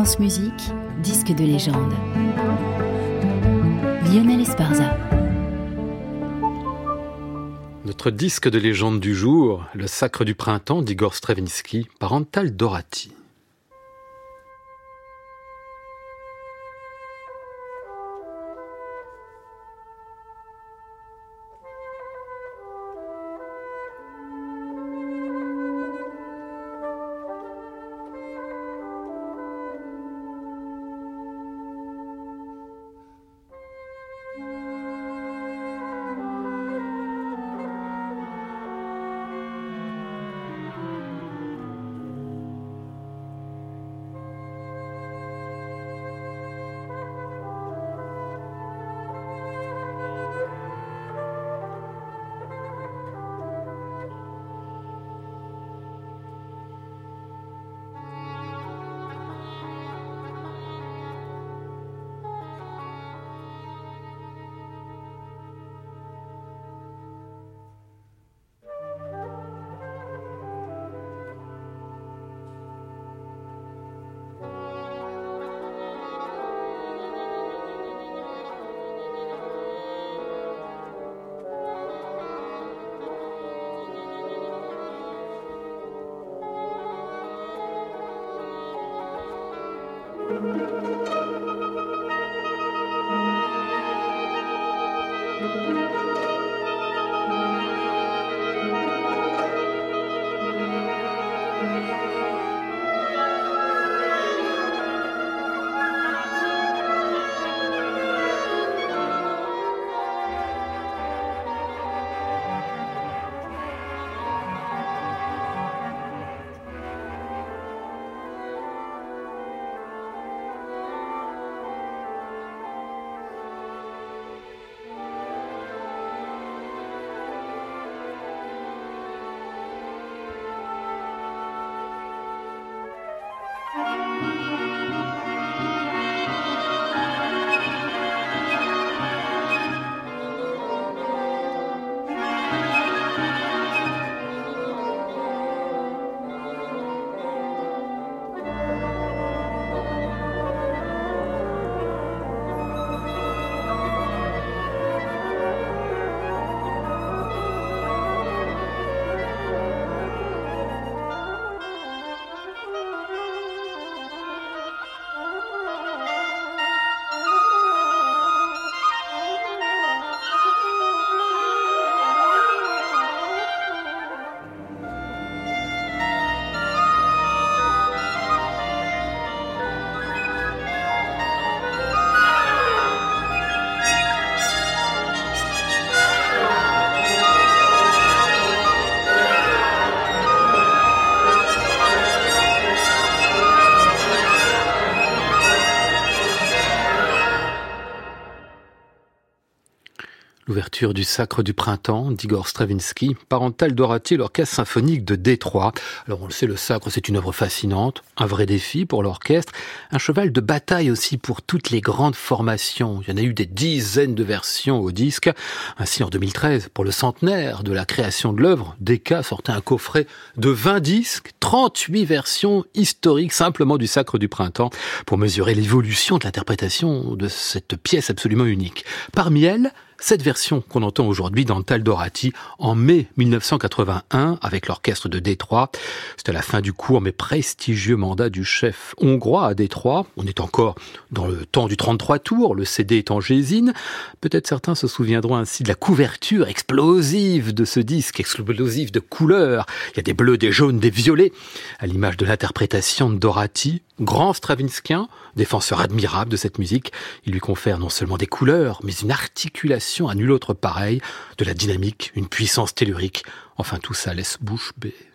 France Musique, disque de légende. Lionel Esparza. Notre disque de légende du jour, Le Sacre du Printemps d'Igor Stravinsky, parental Dorati. Du Sacre du Printemps d'Igor Stravinsky, parental Dorati, l'orchestre symphonique de Détroit? Alors on le sait, le Sacre c'est une œuvre fascinante, un vrai défi pour l'orchestre, un cheval de bataille aussi pour toutes les grandes formations. Il y en a eu des dizaines de versions au disque. Ainsi en 2013, pour le centenaire de la création de l'œuvre, Decca sortait un coffret de 20 disques, 38 versions historiques simplement du Sacre du Printemps pour mesurer l'évolution de l'interprétation de cette pièce absolument unique. Parmi elles, cette version qu'on entend aujourd'hui dans Taldorati en mai 1981 avec l'orchestre de Détroit. C'était la fin du court mais prestigieux mandat du chef hongrois à Détroit. On est encore dans le temps du 33 tours, le CD est en gésine. Peut-être certains se souviendront ainsi de la couverture explosive de ce disque, explosive de couleurs. Il y a des bleus, des jaunes, des violets, à l'image de l'interprétation de Dorati, grand stravinskien, défenseur admirable de cette musique. Il lui confère non seulement des couleurs, mais une articulation à nul autre pareil, de la dynamique, une puissance tellurique. Enfin tout ça laisse bouche bée.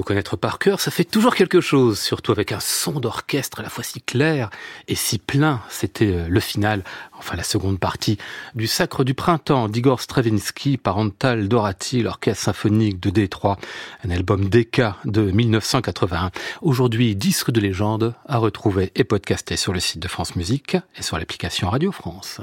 Connaître par cœur, ça fait toujours quelque chose, surtout avec un son d'orchestre à la fois si clair et si plein. C'était euh, le final, enfin la seconde partie, du Sacre du Printemps d'Igor Stravinsky par Antal Dorati, l'orchestre symphonique de Détroit, un album DK de 1981. Aujourd'hui, disque de légende à retrouver et podcasté sur le site de France Musique et sur l'application Radio France.